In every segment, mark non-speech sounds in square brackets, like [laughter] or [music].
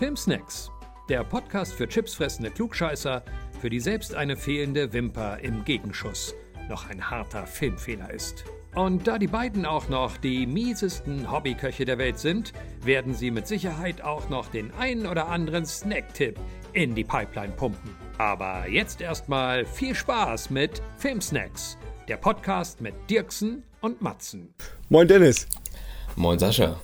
Filmsnacks, der Podcast für chipsfressende Klugscheißer, für die selbst eine fehlende Wimper im Gegenschuss noch ein harter Filmfehler ist. Und da die beiden auch noch die miesesten Hobbyköche der Welt sind, werden sie mit Sicherheit auch noch den einen oder anderen Snacktipp in die Pipeline pumpen. Aber jetzt erstmal viel Spaß mit Filmsnacks, der Podcast mit Dirksen und Matzen. Moin Dennis. Moin Sascha.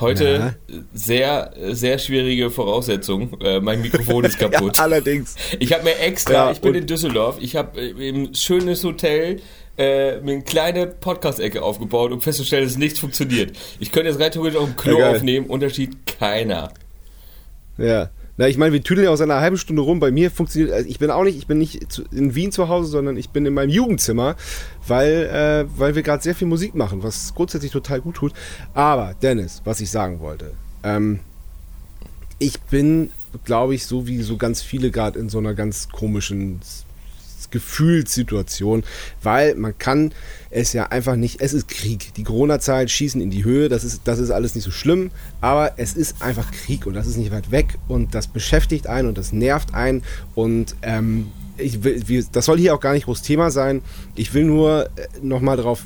Heute Na? sehr, sehr schwierige Voraussetzung. Äh, mein Mikrofon ist [laughs] kaputt. ja, allerdings. Ich habe mir extra, ja, ich bin in Düsseldorf, ich habe äh, ein schönes Hotel äh, mir eine kleine Podcast-Ecke aufgebaut, um festzustellen, dass nichts funktioniert. Ich könnte jetzt rein theoretisch auch im Klo ja, aufnehmen, Unterschied keiner. Ja. Na, ich meine, wir tüdeln ja aus einer halben Stunde rum. Bei mir funktioniert, also ich bin auch nicht, ich bin nicht zu, in Wien zu Hause, sondern ich bin in meinem Jugendzimmer, weil, äh, weil wir gerade sehr viel Musik machen, was grundsätzlich total gut tut. Aber, Dennis, was ich sagen wollte, ähm, ich bin, glaube ich, so wie so ganz viele gerade in so einer ganz komischen Gefühlssituation, weil man kann es ja einfach nicht, es ist Krieg. Die Corona-Zahlen schießen in die Höhe, das ist, das ist alles nicht so schlimm, aber es ist einfach Krieg und das ist nicht weit weg und das beschäftigt einen und das nervt einen und ähm, ich will, das soll hier auch gar nicht groß Thema sein. Ich will nur äh, nochmal darauf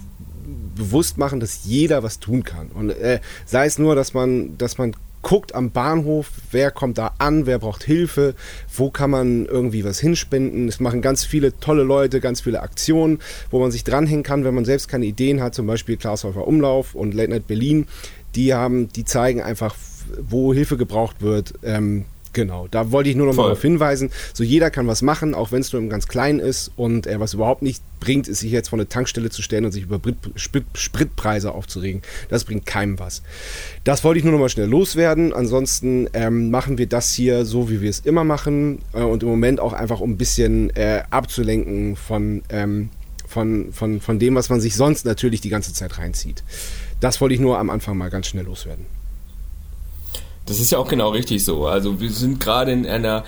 bewusst machen, dass jeder was tun kann. Und äh, sei es nur, dass man, dass man guckt am Bahnhof, wer kommt da an, wer braucht Hilfe, wo kann man irgendwie was hinspenden. Es machen ganz viele tolle Leute, ganz viele Aktionen, wo man sich dranhängen kann, wenn man selbst keine Ideen hat, zum Beispiel Glashäufer Umlauf und Late Night Berlin. Die haben, die zeigen einfach, wo Hilfe gebraucht wird. Ähm, Genau, da wollte ich nur noch mal darauf hinweisen. So jeder kann was machen, auch wenn es nur im ganz Kleinen ist. Und äh, was überhaupt nicht bringt, ist sich jetzt vor eine Tankstelle zu stellen und sich über Brit Sprit Spritpreise aufzuregen. Das bringt keinem was. Das wollte ich nur noch mal schnell loswerden. Ansonsten ähm, machen wir das hier so, wie wir es immer machen. Äh, und im Moment auch einfach, um ein bisschen äh, abzulenken von, ähm, von, von, von dem, was man sich sonst natürlich die ganze Zeit reinzieht. Das wollte ich nur am Anfang mal ganz schnell loswerden. Das ist ja auch genau richtig so. Also wir sind gerade in einer,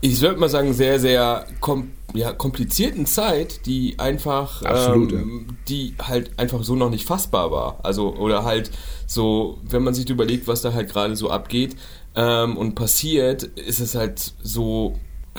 ich würde mal sagen, sehr, sehr kom ja, komplizierten Zeit, die einfach, Absolut, ähm, ja. die halt einfach so noch nicht fassbar war. Also, oder halt so, wenn man sich überlegt, was da halt gerade so abgeht ähm, und passiert, ist es halt so,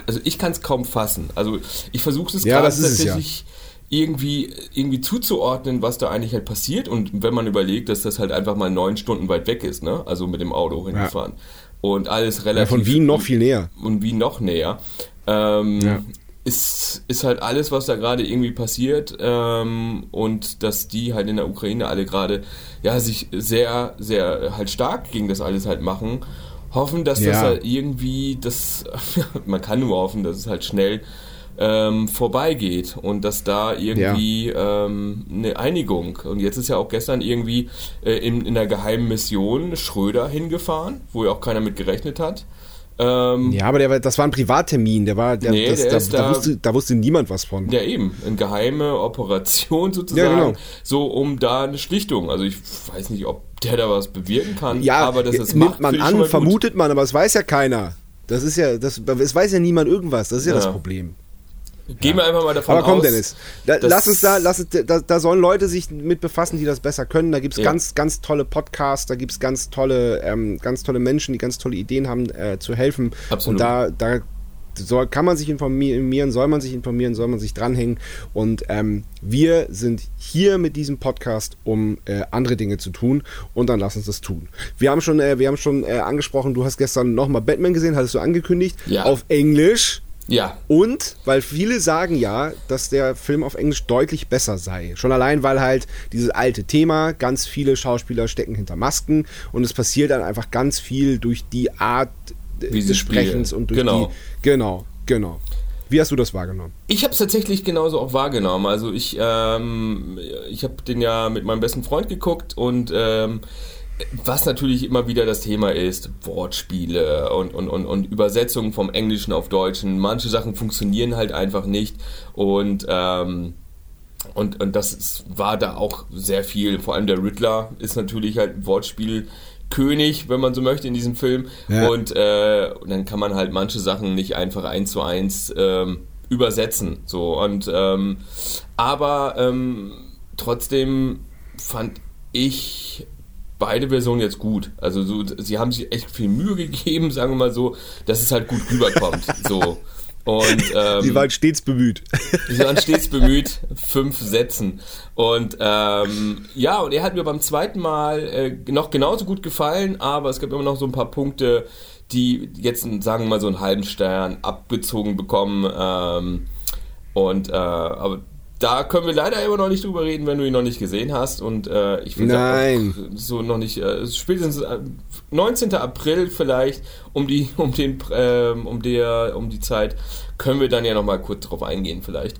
also ich kann es kaum fassen. Also ich versuche es ja, gerade tatsächlich. Ja irgendwie, irgendwie zuzuordnen, was da eigentlich halt passiert. Und wenn man überlegt, dass das halt einfach mal neun Stunden weit weg ist, ne? Also mit dem Auto hingefahren. Ja. Und alles relativ. Ja, von Wien noch viel näher. Und Wien noch näher. Ähm, ja. Ist, ist halt alles, was da gerade irgendwie passiert ähm, und dass die halt in der Ukraine alle gerade ja sich sehr, sehr halt stark gegen das alles halt machen. Hoffen, dass das halt irgendwie, das, [laughs] man kann nur hoffen, dass es halt schnell ähm, vorbeigeht und dass da irgendwie ja. ähm, eine Einigung. Und jetzt ist ja auch gestern irgendwie äh, in, in der geheimen Mission Schröder hingefahren, wo ja auch keiner mit gerechnet hat. Ähm, ja, aber der, das war ein Privattermin, der war, der, nee, das, der da, da, wusste, da, wusste, niemand was von. Ja, eben, eine geheime Operation [laughs] sozusagen, ja, genau. so um da eine Schlichtung. Also ich weiß nicht, ob der da was bewirken kann, ja, aber das ist nimmt macht, man an, vermutet man, aber es weiß ja keiner. Das ist ja, das, es weiß ja niemand irgendwas. Das ist ja, ja. das Problem. Gehen wir einfach mal davon aus. Aber komm, aus, Dennis, da, lass uns da, lass, da, da sollen Leute sich mit befassen, die das besser können. Da gibt es ja. ganz, ganz tolle Podcasts, da gibt es ganz tolle, ähm, ganz tolle Menschen, die ganz tolle Ideen haben, äh, zu helfen. Absolut. Und da, da soll, kann man sich informieren, soll man sich informieren, soll man sich dranhängen. Und ähm, wir sind hier mit diesem Podcast, um äh, andere Dinge zu tun. Und dann lass uns das tun. Wir haben schon, äh, wir haben schon äh, angesprochen, du hast gestern nochmal Batman gesehen, hattest du angekündigt. Ja. Auf Englisch. Ja. Und weil viele sagen ja, dass der Film auf Englisch deutlich besser sei. Schon allein, weil halt dieses alte Thema, ganz viele Schauspieler stecken hinter Masken und es passiert dann einfach ganz viel durch die Art Wie des Sprechens und durch genau. die. Genau, genau. Wie hast du das wahrgenommen? Ich habe es tatsächlich genauso auch wahrgenommen. Also ich, ähm, ich habe den ja mit meinem besten Freund geguckt und ähm, was natürlich immer wieder das Thema ist, Wortspiele und, und, und, und Übersetzungen vom Englischen auf Deutschen. Manche Sachen funktionieren halt einfach nicht und, ähm, und, und das ist, war da auch sehr viel. Vor allem der Riddler ist natürlich halt Wortspiel. König, wenn man so möchte, in diesem Film. Ja. Und, äh, und dann kann man halt manche Sachen nicht einfach eins zu eins ähm, übersetzen. So und ähm, aber ähm, trotzdem fand ich beide Versionen jetzt gut. Also so, sie haben sich echt viel Mühe gegeben, [laughs] sagen wir mal so, dass es halt gut rüberkommt. so. Und, ähm, sie waren stets bemüht. Sie waren stets bemüht, fünf Sätzen. Und ähm, ja, und er hat mir beim zweiten Mal äh, noch genauso gut gefallen, aber es gab immer noch so ein paar Punkte, die jetzt, sagen wir mal, so einen halben Stern abgezogen bekommen. Ähm, und äh, aber da können wir leider immer noch nicht drüber reden, wenn du ihn noch nicht gesehen hast. Und äh, ich finde Nein. so noch nicht. Äh, spätestens äh, 19. April vielleicht um die [laughs] um den äh, um der um die Zeit können wir dann ja noch mal kurz drauf eingehen vielleicht.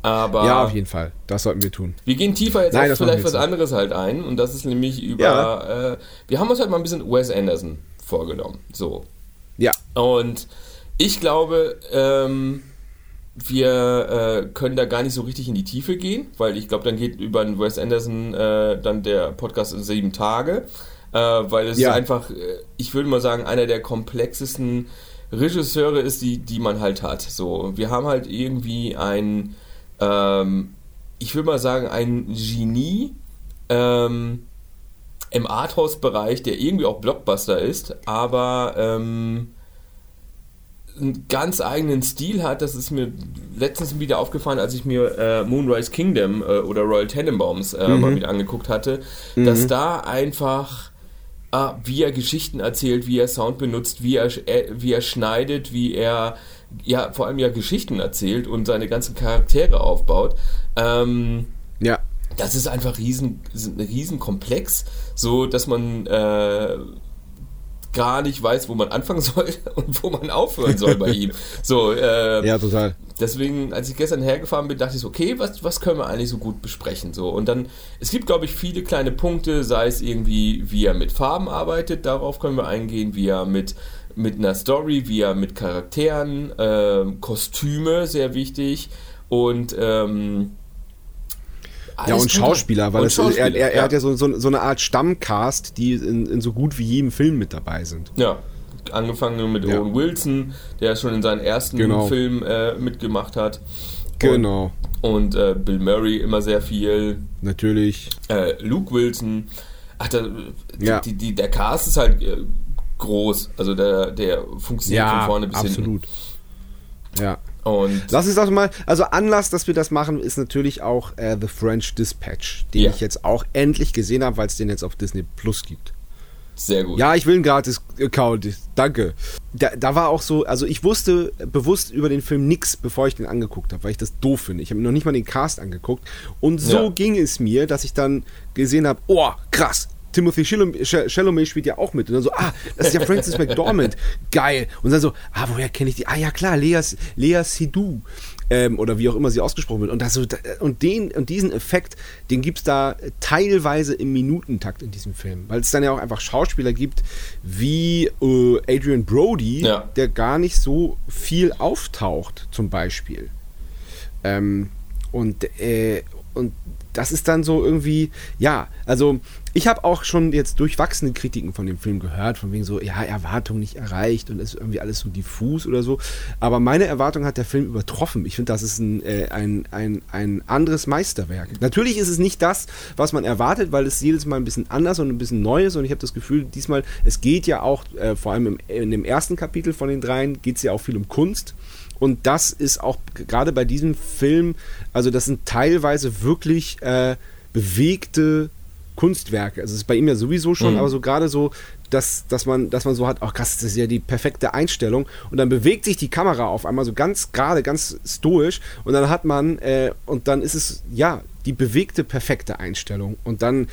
Aber ja, auf jeden Fall. Das sollten wir tun. Wir gehen tiefer jetzt Nein, auf vielleicht was anderes halt ein. Und das ist nämlich über. Ja. Äh, wir haben uns halt mal ein bisschen Wes Anderson vorgenommen. So. Ja. Und ich glaube, ähm, wir äh, können da gar nicht so richtig in die Tiefe gehen, weil ich glaube, dann geht über den Wes Anderson äh, dann der Podcast in sieben Tage, äh, weil es Ja. einfach, äh, ich würde mal sagen, einer der komplexesten Regisseure ist, die, die man halt hat. So, wir haben halt irgendwie ein, ähm, ich würde mal sagen, ein Genie ähm, im Arthouse-Bereich, der irgendwie auch Blockbuster ist, aber ähm, einen ganz eigenen Stil hat. Das ist mir letztens wieder aufgefallen, als ich mir äh, Moonrise Kingdom äh, oder Royal Tenenbaums äh, mal wieder angeguckt hatte, dass da einfach ah, wie er Geschichten erzählt, wie er Sound benutzt, wie er, äh, wie er schneidet, wie er ja vor allem ja Geschichten erzählt und seine ganzen Charaktere aufbaut. Ähm, Ja. das ist einfach riesen, riesen komplex, so dass man äh, gar nicht weiß, wo man anfangen soll [laughs] und wo man aufhören soll bei ihm. So, äh, Ja, total. deswegen, als ich gestern hergefahren bin, dachte ich so, okay, was, was können wir eigentlich so gut besprechen? So, und dann, es gibt, glaube ich, viele kleine Punkte, sei es irgendwie, wie er mit Farben arbeitet, darauf können wir eingehen, wie er mit, mit einer Story, wie er mit Charakteren, ähm, Kostüme, sehr wichtig, und ähm, Ja, und. Schauspieler, weil Und es, er, Schauspieler, er, er ja. hat ja so, so, so eine Art Stammcast, die in, in so gut wie jedem Film mit dabei sind. Ja, angefangen mit Ja. Owen Wilson, der schon in seinen ersten Genau. Film äh, mitgemacht hat. Genau, Und äh, Bill Murray immer sehr viel. natürlich. Äh, Luke Wilson. Ach, da, Ja. die, die, der Cast ist halt äh, groß. Also der, der funktioniert von vorne bis absolut. Ja. Und Lass uns doch mal, also Anlass, dass wir das machen, ist natürlich auch äh, The French Dispatch, den Ja. ich jetzt auch endlich gesehen habe, weil es den jetzt auf Disney Plus gibt. sehr gut. Ja, ich will einen Gratis-Account. Danke. Da, da war auch so, also ich wusste bewusst über den Film nichts, bevor ich den angeguckt habe, weil ich das doof finde. Ich habe mir noch nicht mal den Cast angeguckt. Und so Ja. ging es mir, dass ich dann gesehen habe, oh, krass. Timothy Chalamet Ch- Chalamet spielt ja auch mit. Und dann so, ah, das ist ja Francis McDormand. [laughs] Geil. Und dann so, ah, woher kenne ich die? Ah, ja klar, Lea, Lea Seydoux. Ähm, oder wie auch immer sie ausgesprochen wird. Und, das und, den, und diesen Effekt, den gibt es da teilweise im Minutentakt in diesem Film. Weil es dann ja auch einfach Schauspieler gibt wie äh, Adrian Brody, Ja. der gar nicht so viel auftaucht, zum Beispiel. Ähm, und, äh, und das ist dann so irgendwie, ja, also ich habe auch schon jetzt durchwachsene Kritiken von dem Film gehört, von wegen so, ja, Erwartung nicht erreicht und ist irgendwie alles so diffus oder so. Aber meine Erwartung hat der Film übertroffen. Ich finde, das ist ein, äh, ein, ein, ein anderes Meisterwerk. Natürlich ist es nicht das, was man erwartet, weil es jedes Mal ein bisschen anders und ein bisschen neu ist. Und ich habe das Gefühl, diesmal, es geht ja auch, äh, vor allem im, in dem ersten Kapitel von den dreien, geht es ja auch viel um Kunst. Und das ist auch gerade bei diesem Film, also das sind teilweise wirklich äh, bewegte Kunstwerke. Also es ist bei ihm ja sowieso schon, Mhm. aber so gerade so, dass, dass, man, dass man so hat, ach krass, das ist ja die perfekte Einstellung. Und dann bewegt sich die Kamera auf einmal so ganz gerade, ganz stoisch. Und dann hat man, äh, und dann ist es, ja, die bewegte perfekte Einstellung. Und dann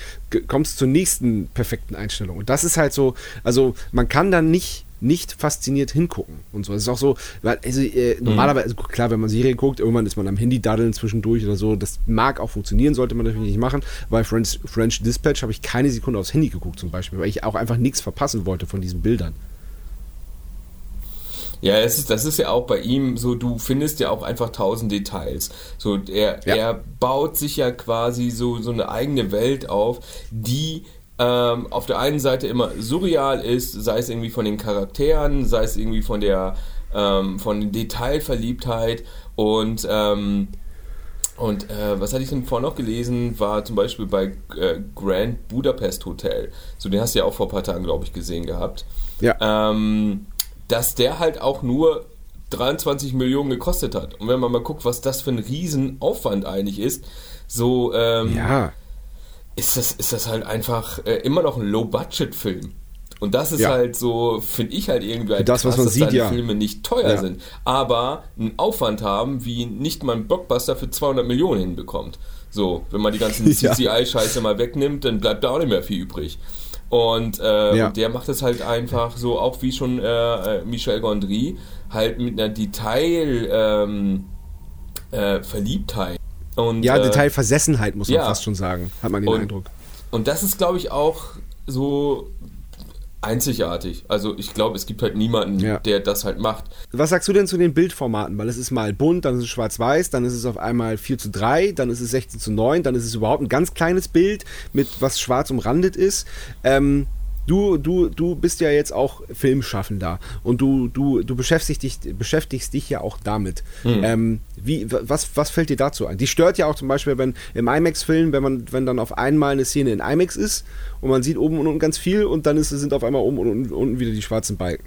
kommt es zur nächsten perfekten Einstellung. Und das ist halt so, also man kann dann nicht nicht fasziniert hingucken und so. Es ist auch so, weil, also, äh, normalerweise, also klar, wenn man Serie guckt, irgendwann ist man am Handy daddeln zwischendurch oder so. Das mag auch funktionieren, sollte man natürlich nicht machen. Bei French, French Dispatch habe ich keine Sekunde aufs Handy geguckt zum Beispiel, weil ich auch einfach nichts verpassen wollte von diesen Bildern. Ja, es ist, das ist ja auch bei ihm so, du findest ja auch einfach tausend Details. So, er, Ja. er baut sich ja quasi so, so eine eigene Welt auf, die ähm, auf der einen Seite immer surreal ist, sei es irgendwie von den Charakteren, sei es irgendwie von der ähm, von Detailverliebtheit und ähm, Und äh, was hatte ich denn vorhin noch gelesen, war zum Beispiel bei äh, Grand Budapest Hotel. So, den hast du ja auch vor ein paar Tagen, glaube ich, gesehen gehabt. Ja. Ähm, dass der halt auch nur 23 Millionen gekostet hat. Und wenn man mal guckt, was das für ein Riesenaufwand eigentlich ist, so ähm, ja. Ist, das, ist das halt einfach äh, immer noch ein Low-Budget-Film. Und das ist Ja. halt so, finde ich halt irgendwie halt das, was man dass sieht, deine ja. Filme nicht teuer Ja. sind, aber einen Aufwand haben, wie nicht mal ein Blockbuster für 200 Millionen hinbekommt. So, wenn man die ganzen [laughs] Ja. CGI-Scheiße mal wegnimmt, dann bleibt da auch nicht mehr viel übrig. Und, äh, Ja. der macht es halt einfach so, auch wie schon äh, äh, Michel Gondry, halt mit einer Detail ähm, äh, Verliebtheit. Und, Ja, äh, Detailversessenheit muss man ja. fast schon sagen, hat man den Und- Eindruck. und das ist, glaube ich, auch so einzigartig. Also ich glaube, es gibt halt niemanden, Ja. der das halt macht. Was sagst du denn zu den Bildformaten? Weil es ist mal bunt, dann ist es schwarz-weiß, dann ist es auf einmal 4 zu 3, dann ist es 16 zu 9, dann ist es überhaupt ein ganz kleines Bild, mit was schwarz umrandet ist. Ähm, du, du, du bist ja jetzt auch Filmschaffender und du, du, du beschäftigst, dich, beschäftigst dich ja auch damit. Ähm, wie, wa- was, was fällt dir dazu ein? Die stört ja auch zum Beispiel, wenn im IMAX-Film, wenn man, wenn dann auf einmal eine Szene in IMAX ist und man sieht oben und unten ganz viel und dann ist, sind auf einmal oben und unten, unten wieder die schwarzen Balken.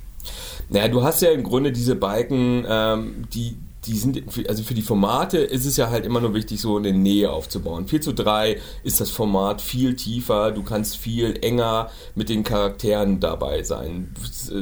Naja, du hast ja im Grunde diese Balken, ähm, die, die sind, also für die Formate ist es ja halt immer nur wichtig, so eine Nähe aufzubauen. 4 zu 3 ist das Format viel tiefer, du kannst viel enger mit den Charakteren dabei sein.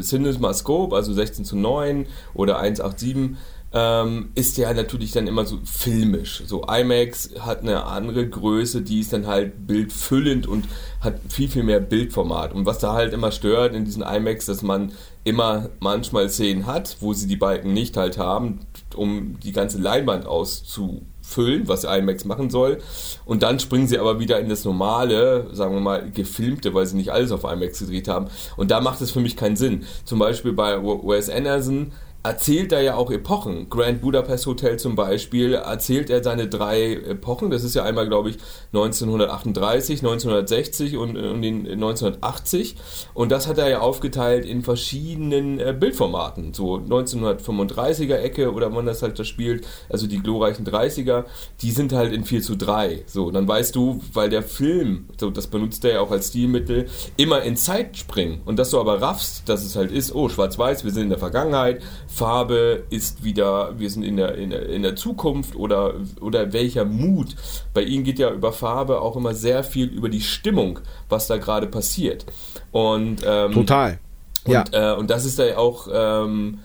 CinemaScope, also 16 zu 9 oder 187, ähm, ist ja natürlich dann immer so filmisch. So IMAX hat eine andere Größe, die ist dann halt bildfüllend und hat viel, viel mehr Bildformat. Und was da halt immer stört in diesen IMAX, dass man immer manchmal Szenen hat, wo sie die Balken nicht halt haben, um die ganze Leinwand auszufüllen, was IMAX machen soll. Und dann springen sie aber wieder in das normale, sagen wir mal, gefilmte, weil sie nicht alles auf IMAX gedreht haben. Und da macht es für mich keinen Sinn. Zum Beispiel bei Wes Anderson erzählt er ja auch Epochen. Grand Budapest Hotel zum Beispiel erzählt er seine drei Epochen. Das ist ja einmal, glaube ich, 1938, 1960 und, und in 1980. Und das hat er ja aufgeteilt in verschiedenen äh, Bildformaten. So 1935er Ecke oder wann das halt da spielt, also die glorreichen 30er, die sind halt in 4 zu 3. So, dann weißt du, weil der Film, so, das benutzt er ja auch als Stilmittel, immer in Zeit springen. Und dass du aber raffst, dass es halt ist, oh, schwarz-weiß, wir sind in der Vergangenheit, Farbe ist wieder, wir sind in der, in der, in der Zukunft oder, oder welcher Mut. Bei ihm geht ja über Farbe auch immer sehr viel über die Stimmung, was da gerade passiert. Und, ähm, Total. und, ja. äh, und das ist ja auch, ähm,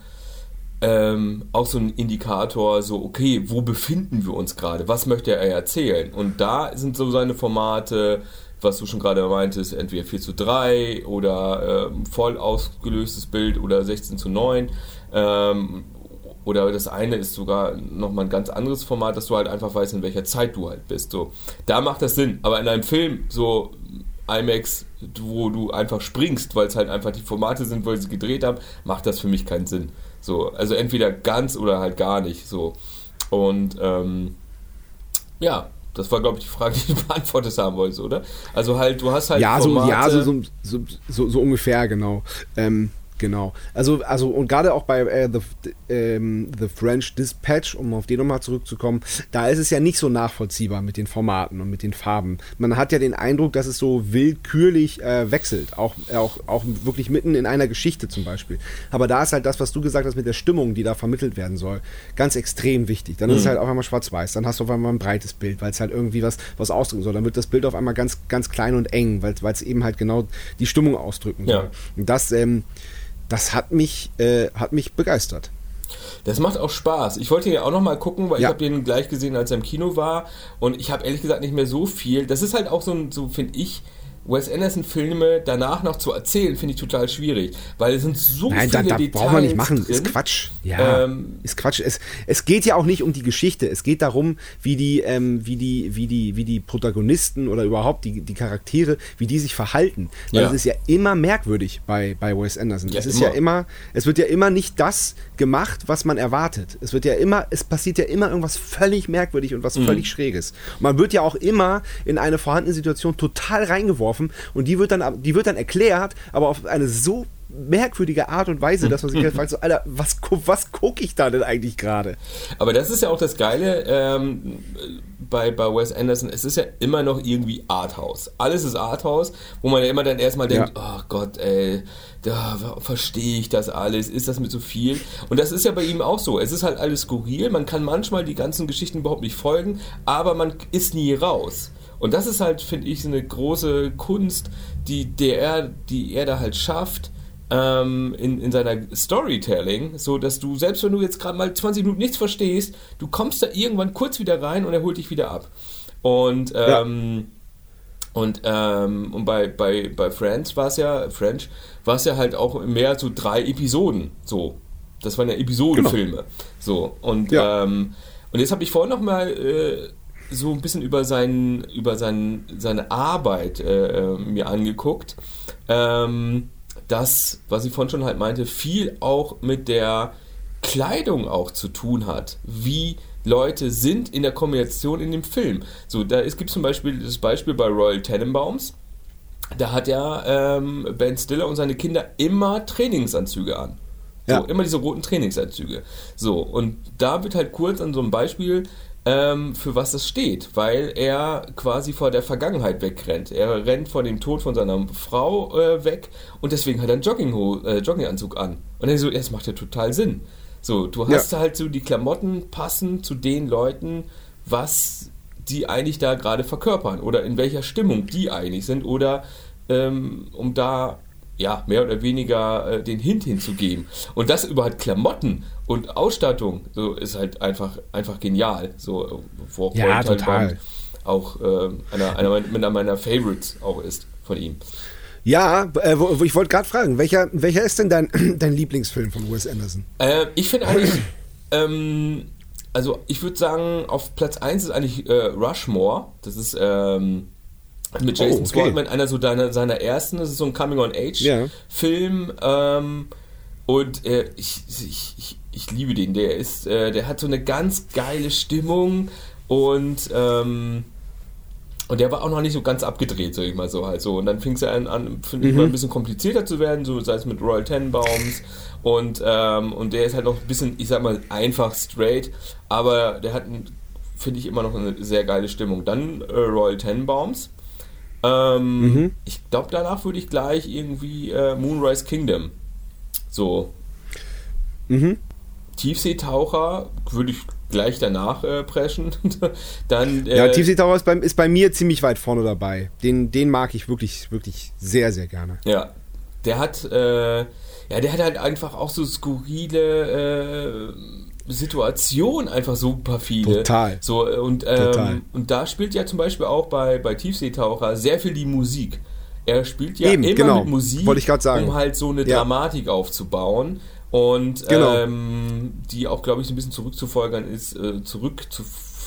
ähm, auch so ein Indikator, so, okay, wo befinden wir uns gerade? Was möchte er erzählen? Und da sind so seine Formate, was du schon gerade meintest, entweder 4 zu 3 oder ähm, voll ausgelöstes Bild oder 16 zu 9. Ähm, oder das eine ist sogar nochmal ein ganz anderes Format, dass du halt einfach weißt, in welcher Zeit du halt bist. So, da macht das Sinn. Aber in einem Film, so IMAX, wo du einfach springst, weil es halt einfach die Formate sind, weil sie gedreht haben, macht das für mich keinen Sinn. So, also entweder ganz oder halt gar nicht. So. Und ähm, ja, das war, glaube ich, die Frage, die du beantwortet haben wolltest, oder? Also halt, du hast halt ja, so, Formate, ja so, so, so, so, so ungefähr, genau. Ähm, genau. Also, also und gerade auch bei äh, the, ähm, the French Dispatch, um auf den nochmal zurückzukommen, da ist es ja nicht so nachvollziehbar mit den Formaten und mit den Farben. Man hat ja den Eindruck, dass es so willkürlich äh, wechselt, auch, auch, auch wirklich mitten in einer Geschichte zum Beispiel. Aber da ist halt das, was du gesagt hast mit der Stimmung, die da vermittelt werden soll, ganz extrem wichtig. Dann ist es halt auf einmal schwarz-weiß, dann hast du auf einmal ein breites Bild, weil es halt irgendwie was, was ausdrücken soll. Dann wird das Bild auf einmal ganz, ganz klein und eng, weil es eben halt genau die Stimmung ausdrücken soll. Ja. Und das, ähm, das hat mich, äh, hat mich begeistert. Das macht auch Spaß. Ich wollte ihn ja auch nochmal gucken, weil Ja. ich habe den gleich gesehen, als er im Kino war. Und ich habe ehrlich gesagt nicht mehr so viel. Das ist halt auch so, ein- so finde ich, Wes Anderson-Filme danach noch zu erzählen, finde ich total schwierig. Weil es sind so Nein, da, viele da Details braucht man nicht machen. drin. Ist Quatsch. Ja, Ähm, ist Quatsch. Es, es geht ja auch nicht um die Geschichte. Es geht darum, wie die, ähm, wie die, wie die, wie die Protagonisten oder überhaupt die, die Charaktere, wie die sich verhalten. Weil Ja. es ist ja immer merkwürdig bei, bei Wes Anderson. Ja, es ist immer. ja immer, es wird ja immer nicht das gemacht, was man erwartet. Es wird ja immer, es passiert ja immer irgendwas völlig merkwürdig und was Mhm. völlig Schräges. Und man wird ja auch immer in eine vorhandene Situation total reingeworfen und die wird dann, die wird dann erklärt, aber auf eine so merkwürdige Art und Weise, dass man sich [laughs] halt fragt, so, Alter, was, was gucke ich da denn eigentlich gerade? Aber das ist ja auch das Geile ähm, bei, bei Wes Anderson, es ist ja immer noch irgendwie Arthouse. Alles ist Arthouse, wo man ja immer dann erstmal denkt, ja. oh Gott, ey, da verstehe ich das alles, ist das mit so viel? Und das ist ja bei ihm auch so. Es ist halt alles skurril, man kann manchmal die ganzen Geschichten überhaupt nicht folgen, aber man ist nie raus. Und das ist halt, finde ich, eine große Kunst, die, der, die er da halt schafft ähm, in, in seiner Storytelling, so dass du, selbst wenn du jetzt gerade mal 20 Minuten nichts verstehst, du kommst da irgendwann kurz wieder rein und er holt dich wieder ab. Und ähm, ja. Und, ähm, und bei, bei, bei Friends war es ja, French, war es ja halt auch mehr so drei Episoden. So. Das waren ja Episodenfilme. Genau. So. Und, ja. ähm, und jetzt habe ich vorhin noch mal äh, so ein bisschen über, seinen, über seinen, seine Arbeit äh, mir angeguckt. Ähm, das, was ich vorhin schon halt meinte, viel auch mit der Kleidung auch zu tun hat. Wie Leute sind in der Kombination in dem Film. So, da es gibt zum Beispiel das Beispiel bei Royal Tenenbaums. Da hat ja ähm, Ben Stiller und seine Kinder immer Trainingsanzüge an. So, ja. immer diese roten Trainingsanzüge. So, und da wird halt kurz an so einem Beispiel ähm, für was das steht, weil er quasi vor der Vergangenheit wegrennt. Er rennt vor dem Tod von seiner Frau äh, weg und deswegen hat er einen Jogging äh, Jogginganzug an. Und dann so, ja, das macht ja total Sinn. So, du hast ja. halt so die Klamotten passen zu den Leuten, was die eigentlich da gerade verkörpern oder in welcher Stimmung die eigentlich sind oder ähm, um da ja, mehr oder weniger äh, den Hint hinzugeben. Und das über halt Klamotten und Ausstattung so ist halt einfach, einfach genial. So, wo auch ja, total. auch äh, einer, einer, einer meiner Favorites auch ist von ihm. Ja, äh, wo, wo ich wollte gerade fragen, welcher, welcher ist denn dein, [clears throat] dein Lieblingsfilm von Wes Anderson? Äh, ich finde eigentlich, ähm, also ich würde sagen, auf Platz 1 ist eigentlich äh, Rushmore. Das ist ähm, mit Jason oh, okay. Swartman, einer so deiner, seiner ersten. Das ist so ein Coming-on-Age-Film. Ja. Ähm, und äh, ich, ich, ich, ich, liebe den. Der ist, äh, der hat so eine ganz geile Stimmung und ähm, und der war auch noch nicht so ganz abgedreht, sag ich mal so halt so. Und dann fing es ja an, an finde ich, mhm. mal ein bisschen komplizierter zu werden, so sei es mit Royal Tenenbaums. Und, ähm, und der ist halt noch ein bisschen, ich sag mal, einfach straight, aber der hat, finde ich, immer noch eine sehr geile Stimmung. Dann äh, Royal Tenenbaums. Ähm, mhm. Ich glaube, danach würde ich gleich irgendwie äh, Moonrise Kingdom. So. Mhm. Tiefseetaucher würde ich gleich danach äh, preschen. [laughs] Dann, äh, ja, Tiefseetaucher ist bei, ist bei mir ziemlich weit vorne dabei. Den, den mag ich wirklich, wirklich sehr, sehr gerne. Ja, der hat, äh, ja, der hat halt einfach auch so skurrile Situationen, einfach super viele. Total. So, äh, und, ähm, Total. und da spielt ja zum Beispiel auch bei, bei Tiefseetaucher sehr viel die Musik. Er spielt ja Eben, immer genau. mit Musik, um halt so eine ja. Dramatik aufzubauen. Und genau. ähm, die auch, glaube ich, so ein bisschen zurückzufolgern ist, äh,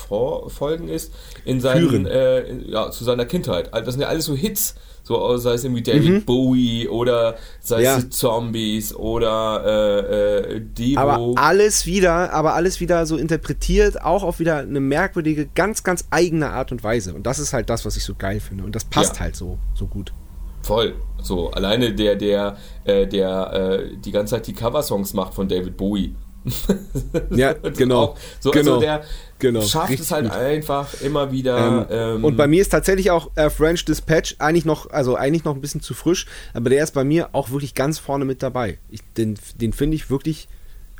zurückzufolgen ist in seinen, äh, ja, zu seiner Kindheit. Also das sind ja alles so Hits, so sei es irgendwie David mhm. Bowie oder sei ja. es Zombies oder äh, äh, Devo. Aber alles wieder, aber alles wieder so interpretiert, auch auf wieder eine merkwürdige, ganz, ganz eigene Art und Weise. Und das ist halt das, was ich so geil finde. Und das passt ja. halt so, so gut. Voll. So, alleine der, der, äh, der äh, die ganze Zeit die Coversongs macht von David Bowie. [laughs] ja, genau. So, genau. Also der genau. schafft Richtig es halt gut. einfach immer wieder. Ähm, ähm, und bei mir ist tatsächlich auch äh, French Dispatch eigentlich noch, also eigentlich noch ein bisschen zu frisch, aber der ist bei mir auch wirklich ganz vorne mit dabei. Ich, den den finde ich wirklich,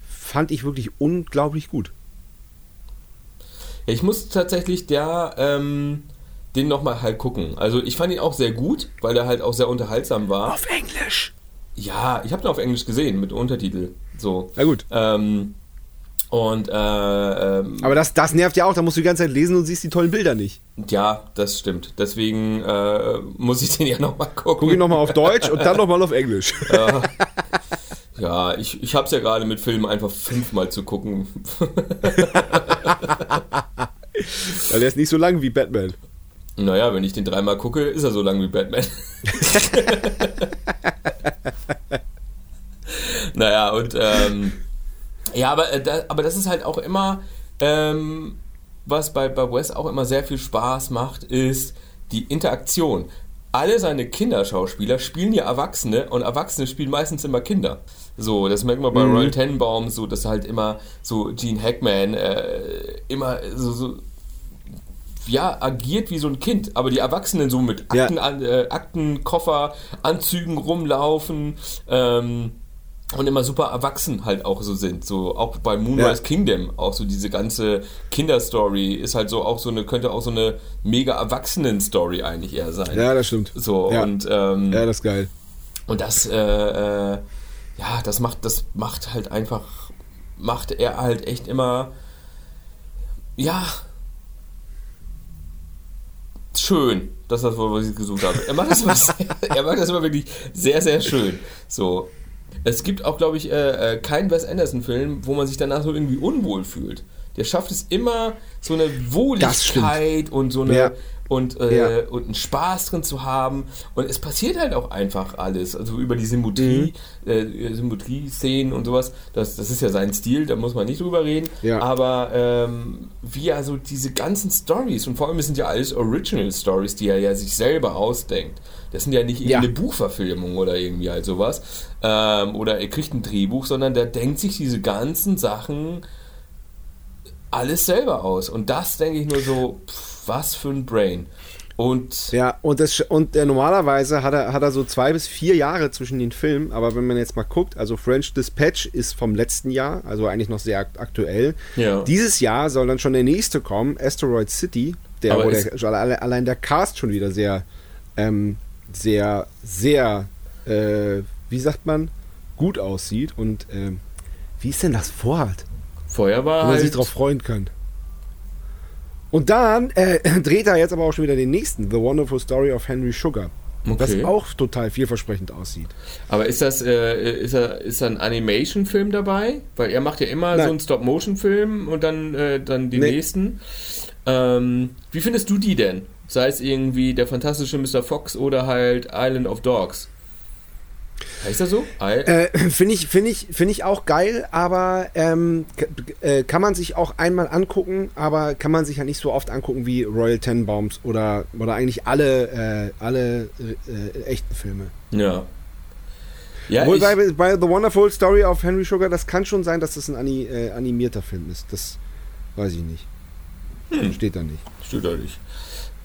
fand ich wirklich unglaublich gut. Ja, ich muss tatsächlich der, ähm, den nochmal halt gucken. Also ich fand ihn auch sehr gut, weil er halt auch sehr unterhaltsam war. Auf Englisch? Ja, ich habe ihn auf Englisch gesehen mit Untertitel. So. Na gut. Ähm, und, äh, ähm, Aber das, das nervt ja auch, da musst du die ganze Zeit lesen und siehst die tollen Bilder nicht. Ja, das stimmt. Deswegen äh, muss ich den ja nochmal gucken. Guck ihn nochmal auf Deutsch und dann nochmal auf Englisch. [laughs] Ja, ja ich, ich hab's ja gerade mit Filmen einfach fünfmal zu gucken. [laughs] Weil der ist nicht so lang wie Batman. Naja, wenn ich den dreimal gucke, ist er so lang wie Batman. [laughs] naja, und ähm, ja, aber, äh, aber das ist halt auch immer, ähm, was bei, bei Wes auch immer sehr viel Spaß macht, ist die Interaktion. alle seine Kinderschauspieler spielen ja Erwachsene und Erwachsene spielen meistens immer Kinder. So, das merkt man bei Mhm. Royal Tenenbaum, so, dass halt immer so Gene Hackman äh, immer so, so ja, agiert wie so ein Kind, aber die Erwachsenen so mit Ja. Akten, an, äh, Akten, Koffer, Anzügen rumlaufen ähm, und immer super erwachsen halt auch so sind. So auch bei Moonrise Ja. Kingdom, auch so diese ganze Kinderstory ist halt so auch so eine, könnte auch so eine mega Erwachsenen-Story eigentlich eher sein. Ja, das stimmt. So, ja. und ähm, ja, das ist geil. und das, äh, äh, ja, das macht, das macht halt einfach, macht er halt echt immer, ja, schön. Das ist das Wort, was ich gesucht habe. Er macht das immer, [laughs] sehr, er macht das immer wirklich sehr, sehr schön. So. Es gibt auch, glaube ich, äh, äh, keinen Wes Anderson-Film, wo man sich danach so irgendwie unwohl fühlt. Der schafft es immer, so eine Wohligkeit und so eine Ja. Und, äh, Ja. und einen Spaß drin zu haben. Und es passiert halt auch einfach alles. Also über die Symmetrie, Mhm. äh, Symmetrie-Szenen und sowas. Das, das ist ja sein Stil, da muss man nicht drüber reden. Ja. Aber ähm, wie also diese ganzen Stories, und vor allem sind ja alles Original Stories, die er ja sich selber ausdenkt. Das sind ja nicht Ja. irgendeine Buchverfilmung oder irgendwie halt sowas. Ähm, oder er kriegt ein Drehbuch, sondern der denkt sich diese ganzen Sachen alles selber aus. Und das denke ich nur so, pff, was für ein Brain. Und Ja, und, das, und äh, normalerweise hat er, hat er so zwei bis vier Jahre zwischen den Filmen, aber wenn man jetzt mal guckt, also French Dispatch ist vom letzten Jahr, also eigentlich noch sehr akt- aktuell. Ja. Dieses Jahr soll dann schon der nächste kommen, Asteroid City, der, Aber wo der allein der Cast schon wieder sehr, ähm, sehr, sehr, äh, wie sagt man, gut aussieht und ähm, wie ist denn das Vorhat? vorher war wo man sich halt, drauf freuen kann. Und dann äh, [laughs] dreht er jetzt aber auch schon wieder den nächsten, The Wonderful Story of Henry Sugar. Was Okay. auch total vielversprechend aussieht. Aber ist das, äh, ist, er, ist da ein Animation-Film dabei? Weil er macht ja immer Nein. so einen Stop-Motion-Film und dann, äh, dann die Nee. nächsten. Ähm, wie findest du die denn? Sei es irgendwie der fantastische Mr. Fox oder halt Island of Dogs. Heißt das so? Äh, Finde ich, find ich, find ich auch geil, aber ähm, äh, kann man sich auch einmal angucken, aber kann man sich ja nicht so oft angucken wie Royal Tenenbaums oder, oder eigentlich alle, äh, alle äh, echten Filme. ja. Ja, ich, bei, bei The Wonderful Story of Henry Sugar, das kann schon sein, dass das ein äh, animierter Film ist. Das weiß ich nicht. Steht da nicht. steht da nicht.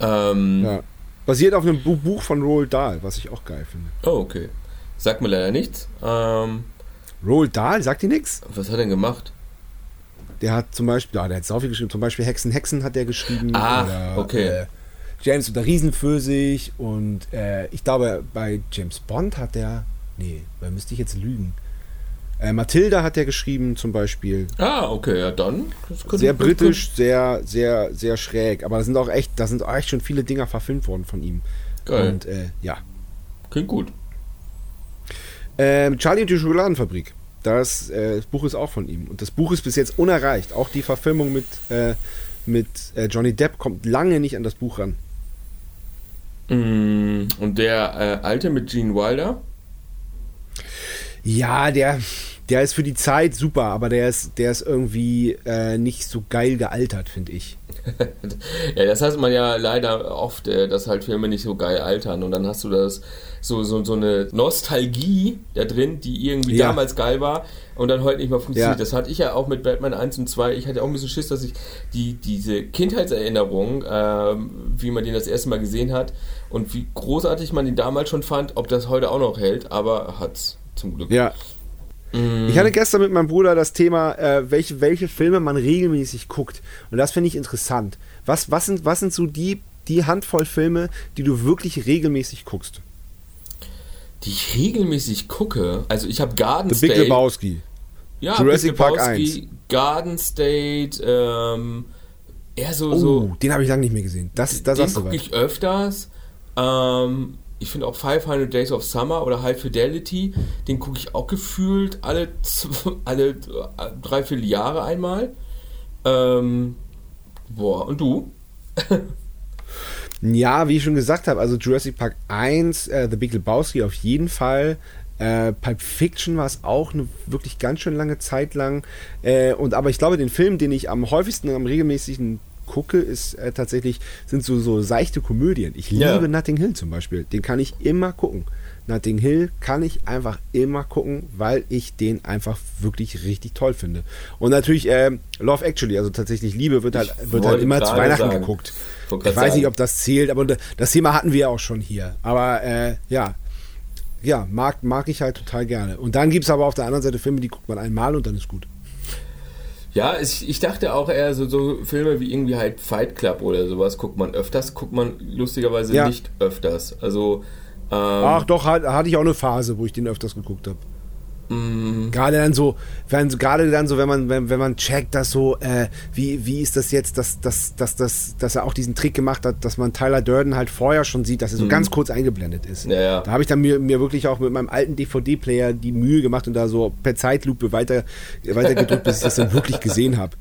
Ähm, Ja. Basiert auf einem Bu Buch von Roald Dahl, was ich auch geil finde. Oh, okay. Sagt mir leider nichts. Ähm, Roald Dahl, sagt dir nichts? was hat er denn gemacht? Der hat zum Beispiel, ja, der hat sau viel geschrieben, zum Beispiel Hexen, Hexen hat der geschrieben. Ah, okay. Äh, James und der Riesenpfirsich und äh, ich glaube, bei James Bond hat der, nee, da müsste ich jetzt lügen. Äh, Matilda hat der geschrieben zum Beispiel. Ah, okay, ja dann. Sehr britisch, sehr, sehr, sehr schräg. Aber da sind auch echt, da sind auch echt schon viele Dinger verfilmt worden von ihm. Geil. Und äh, ja. Klingt gut. Ähm, Charlie und die Schokoladenfabrik. Das, äh, das Buch ist auch von ihm. Und das Buch ist bis jetzt unerreicht. Auch die Verfilmung mit, äh, mit äh, Johnny Depp kommt lange nicht an das Buch ran. Mm, Und der äh, alte mit Gene Wilder? Ja, der, der ist für die Zeit super, aber der ist, der ist irgendwie äh, nicht so geil gealtert, finde ich. [laughs] ja, das hat man ja leider oft, äh, dass halt Filme nicht so geil altern und dann hast du das so, so, so eine Nostalgie da drin, die irgendwie Ja. damals geil war und dann heute nicht mehr funktioniert. Ja. Das hatte ich ja auch mit Batman 1 und 2. Ich hatte auch ein bisschen Schiss, dass ich die, diese Kindheitserinnerung, ähm, wie man den das erste Mal gesehen hat und wie großartig man den damals schon fand, ob das heute auch noch hält, aber hat's zum Glück. Ja. Ich hatte gestern mit meinem Bruder das Thema, äh, welche, welche Filme man regelmäßig guckt. Und das finde ich interessant. Was, was, sind, was sind so die, die Handvoll Filme, die du wirklich regelmäßig guckst? Die ich regelmäßig gucke, also ich habe Garden The Big State. Lebowski. Ja, Jurassic Big Park Lebowski, Garden State, ähm, eher so, Oh, so den habe ich lange nicht mehr gesehen. Das, das den sagst du gucke ich öfters. Ähm, ich finde auch 500 Days of Summer oder High Fidelity, den gucke ich auch gefühlt alle, [laughs] alle drei, vier Jahre einmal. Ähm, boah, und du? [laughs] Ja, wie ich schon gesagt habe, also Jurassic Park 1, äh, The Big Lebowski auf jeden Fall. Äh, Pulp Fiction war es auch eine wirklich ganz schön lange Zeit lang. Äh, und aber ich glaube, den Film, den ich am häufigsten, am regelmäßigen gucke, ist äh, tatsächlich, sind so, so seichte Komödien. Ich liebe Ja. Notting Hill zum Beispiel. Den kann ich immer gucken. Notting Hill kann ich einfach immer gucken, weil ich den einfach wirklich richtig toll finde. Und natürlich ähm, Love Actually, also tatsächlich Liebe wird halt, wird halt immer zu Weihnachten sagen. geguckt. Ich weiß nicht, ob das zählt, aber das Thema hatten wir ja auch schon hier. Aber äh, ja, ja, mag, mag ich halt total gerne. Und dann gibt es aber auf der anderen Seite Filme, die guckt man einmal und dann ist gut. Ja, ich, ich dachte auch eher so, so Filme wie irgendwie halt Fight Club oder sowas guckt man öfters, guckt man lustigerweise Ja. nicht öfters. Also, ähm, Ach doch, hat, hatte ich auch eine Phase, wo ich den öfters geguckt habe. Mm. Gerade dann so, wenn, gerade dann so, wenn man, wenn, wenn man checkt, dass so, äh, wie, wie ist das jetzt, dass, dass, dass, dass, dass er auch diesen Trick gemacht hat, dass man Tyler Durden halt vorher schon sieht, dass er so ganz kurz eingeblendet ist. Mhm. Ja, ja. Da habe ich dann mir, mir wirklich auch mit meinem alten DVD-Player die Mühe gemacht und da so per Zeitlupe weiter, weiter gedrückt, bis ich das dann wirklich gesehen habe.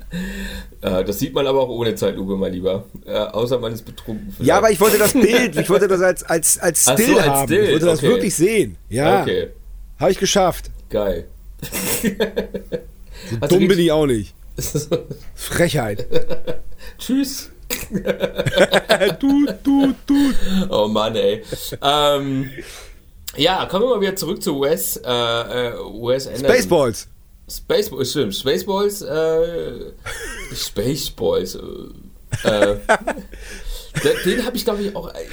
äh, das sieht man aber auch ohne Zeitlupe, mein Lieber. Äh, außer man ist betrunken. vielleicht. Ja, aber ich wollte das Bild, ich wollte das als, als, als Ach so, Still als haben. Still, ich wollte das okay. wirklich sehen. Ja, Okay, habe ich geschafft. Geil. So du dumm bin ich auch nicht. [laughs] Frechheit. Tschüss. du, du, du. Oh Mann, ey. ähm, ja, kommen wir mal wieder zurück zu Wes, äh, äh, Wes Anderson. Spaceballs. Spaceballs, stimmt. Spaceballs, äh, [laughs] Spaceballs, äh, äh, den- habe ich, glaube ich, auch, äh,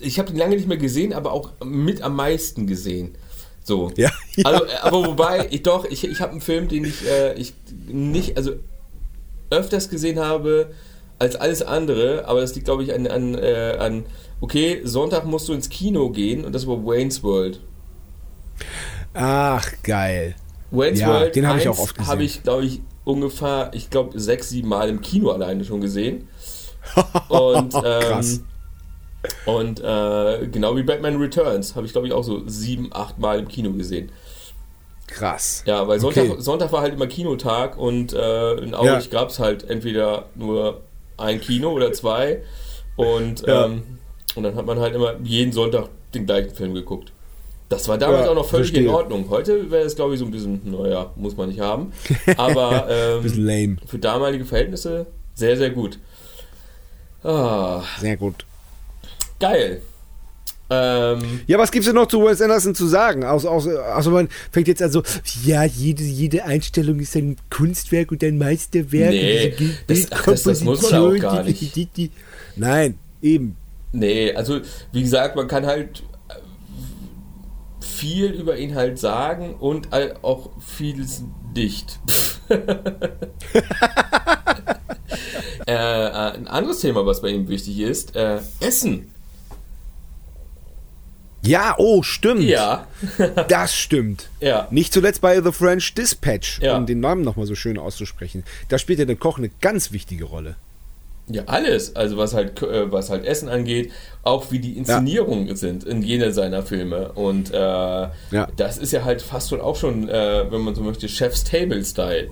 ich habe den lange nicht mehr gesehen, aber auch mit am meisten gesehen. So. [laughs] Ja, ja. Also, äh, aber wobei, ich doch, ich, ich habe einen Film, den ich, äh, ich nicht, also öfters gesehen habe als alles andere, aber das liegt, glaube ich, an, an, äh, an, okay, Sonntag musst du ins Kino gehen und das war Wayne's World. Ach, geil. Wayne's Ja, World den hab ich 1 auch oft gesehen. Habe ich, glaube ich, ungefähr, ich glaube, sechs, sieben Mal im Kino alleine schon gesehen. [laughs] Und, ähm, Krass. Und äh, genau wie Batman Returns habe ich, glaube ich, auch so sieben, acht Mal im Kino gesehen. Krass. Ja, weil Sonntag, Okay. Sonntag war halt immer Kinotag und äh, in Aurich Ja. gab es halt entweder nur ein Kino oder zwei. Und, Ja. ähm, und dann hat man halt immer jeden Sonntag den gleichen Film geguckt. Das war damals Ja, auch noch völlig in verstehe. Ordnung. Heute wäre es, glaube ich, so ein bisschen, naja, muss man nicht haben. Aber [laughs] Bisschen ähm, lame. für damalige Verhältnisse sehr, sehr gut. Ah, Sehr gut. Geil. Ähm, Ja, was gibt's denn noch zu Wes Anderson zu sagen? Außer, außer, außer man fängt jetzt an so, ja, jede, jede Einstellung ist ein Kunstwerk und ein Meisterwerk. Nee, das- ach, das- das muss man auch gar die- nicht. die- die- Nein, eben. Nee, also wie gesagt, man kann halt äh, viel über ihn halt sagen und auch vieles nicht. [laughs] äh, äh, ein anderes Thema, was bei ihm wichtig ist, äh, Essen. Ja, oh, stimmt. Ja, [laughs] Das stimmt. ja. Nicht zuletzt bei The French Dispatch, Ja. um den Namen nochmal so schön auszusprechen. Da spielt ja der Koch eine ganz wichtige Rolle. Ja, alles. Also was halt, äh, was halt Essen angeht, auch wie die Inszenierungen sind in jeder seiner Filme. Und äh, das ist ja halt fast schon auch schon, äh, wenn man so möchte, Chef's Table-Style.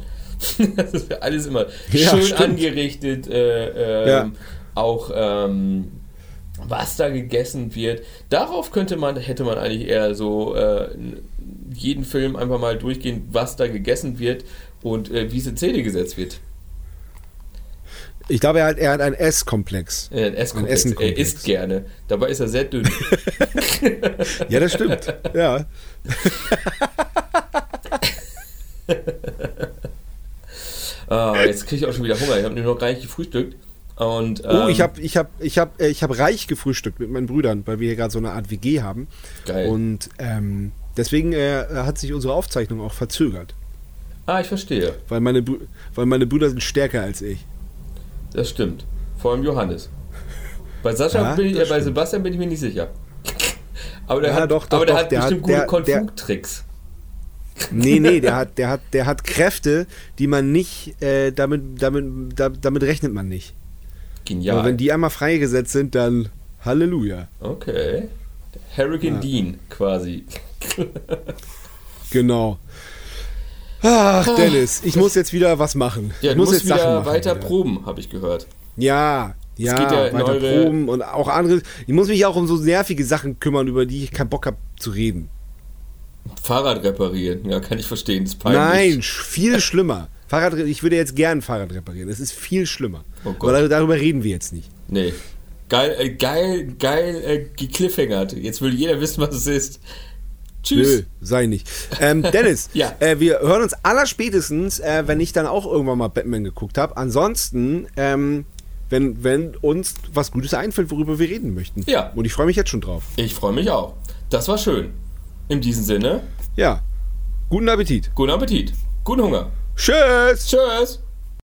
[laughs] das ist ja alles immer Ja, schön stimmt. angerichtet. Äh, ähm, Ja. Auch ähm, was da gegessen wird. Darauf könnte man, hätte man eigentlich eher so äh, jeden Film einfach mal durchgehen, was da gegessen wird und äh, wie es in Szene gesetzt wird. Ich glaube, er hat, er hat einen S-Komplex. Äh, Ein Esskomplex. Ein Er isst gerne. Dabei ist er sehr dünn. [laughs] Ja, das stimmt. ja. [laughs] ah, jetzt kriege ich auch schon wieder Hunger. Ich habe nur noch gar nicht gefrühstückt. Und, Oh, ähm, ich habe ich hab, ich hab, äh, ich hab reich gefrühstückt mit meinen Brüdern, weil wir hier gerade so eine Art WG haben. Geil. Und ähm, deswegen äh, hat sich unsere Aufzeichnung auch verzögert. Ah, ich verstehe. Weil meine, weil meine Brüder sind stärker als ich. Das stimmt. Vor allem Johannes. Bei Sascha Ja, bin ich, äh, bei stimmt. Sebastian bin ich mir nicht sicher. [laughs] Aber der Ja, hat, doch, doch, aber der doch, hat der hat- bestimmt der- gute Konfuktricks. Nee, nee, [laughs] der hat, der hat, der hat Kräfte, die man nicht, äh, damit, damit, da, damit rechnet man nicht. Genial. Aber wenn die einmal freigesetzt sind, dann Halleluja. okay. Hurricane Ja. Dean quasi. Genau. Ach, Dennis, ich muss jetzt wieder was machen. Ja, ich du muss musst jetzt Sachen wieder machen. weiter wieder. proben, habe ich gehört. Ja, ja, geht ja weiter proben und auch andere. Ich muss mich auch um so nervige Sachen kümmern, über die ich keinen Bock habe zu reden. Fahrrad reparieren, ja, kann ich verstehen. Das ist peinlich. Nein, viel schlimmer. Fahrrad, ich würde jetzt gern Fahrrad reparieren. Das ist viel schlimmer. Oh Gott. Aber dar- darüber reden wir jetzt nicht. Nee. Geil, äh, geil, geil äh, gekliffhängert. Jetzt will jeder wissen, was es ist. Tschüss. Nö, sei nicht. Ähm, [laughs] Dennis, Ja. äh, wir hören uns allerspätestens, äh, wenn ich dann auch irgendwann mal Batman geguckt habe. Ansonsten, ähm, wenn, wenn uns was Gutes einfällt, worüber wir reden möchten. Ja. Und ich freue mich jetzt schon drauf. Ich freue mich auch. Das war schön. In diesem Sinne, Ja. Guten Appetit. guten Appetit. Guten Hunger. Tschüss. Tschüss.